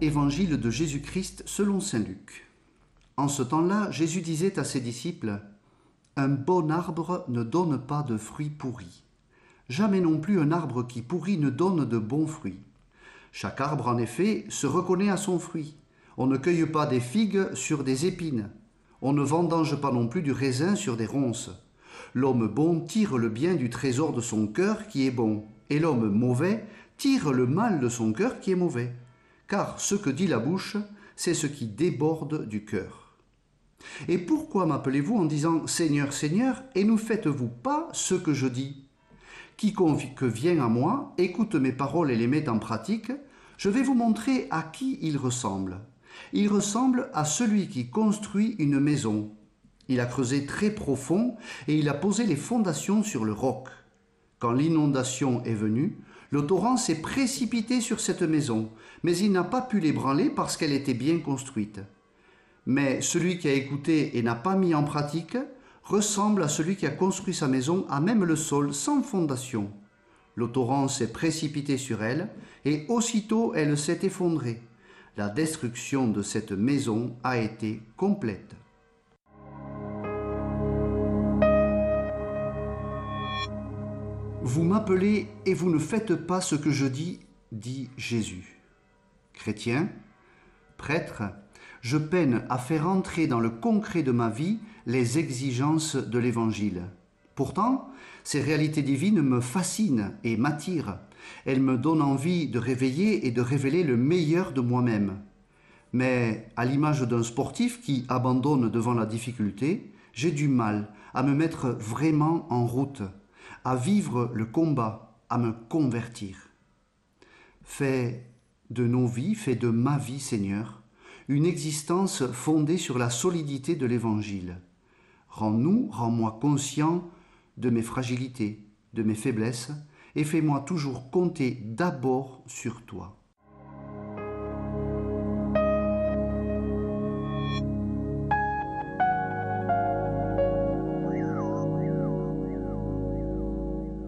Évangile de Jésus-Christ selon Saint Luc. En ce temps-là, Jésus disait à ses disciples, Un bon arbre ne donne pas de fruits pourris. Jamais non plus un arbre qui pourrit ne donne de bons fruits. Chaque arbre, en effet, se reconnaît à son fruit. On ne cueille pas des figues sur des épines. On ne vendange pas non plus du raisin sur des ronces. L'homme bon tire le bien du trésor de son cœur qui est bon, et l'homme mauvais tire le mal de son cœur qui est mauvais. Car ce que dit la bouche, c'est ce qui déborde du cœur. Et pourquoi m'appelez-vous en disant Seigneur, Seigneur, et ne faites-vous pas ce que je dis? Quiconque vient à moi, écoute mes paroles et les met en pratique, je vais vous montrer à qui il ressemble. Il ressemble à celui qui construit une maison. Il a creusé très profond et il a posé les fondations sur le roc. Quand l'inondation est venue, le torrent s'est précipité sur cette maison, mais il n'a pas pu l'ébranler parce qu'elle était bien construite. Mais celui qui a écouté et n'a pas mis en pratique ressemble à celui qui a construit sa maison à même le sol sans fondation. Le torrent s'est précipité sur elle, et aussitôt elle s'est effondrée la destruction de cette maison a été complète. Vous m'appelez et vous ne faites pas ce que je dis, dit Jésus. Chrétien, prêtre, je peine à faire entrer dans le concret de ma vie les exigences de l'Évangile. Pourtant, ces réalités divines me fascinent et m'attirent. Elles me donnent envie de réveiller et de révéler le meilleur de moi-même. Mais à l'image d'un sportif qui abandonne devant la difficulté, j'ai du mal à me mettre vraiment en route, à vivre le combat, à me convertir. Fais de nos vies, fais de ma vie, Seigneur, une existence fondée sur la solidité de l'Évangile. Rends-nous, rends-moi conscient de mes fragilités, de mes faiblesses, et fais-moi toujours compter d'abord sur toi.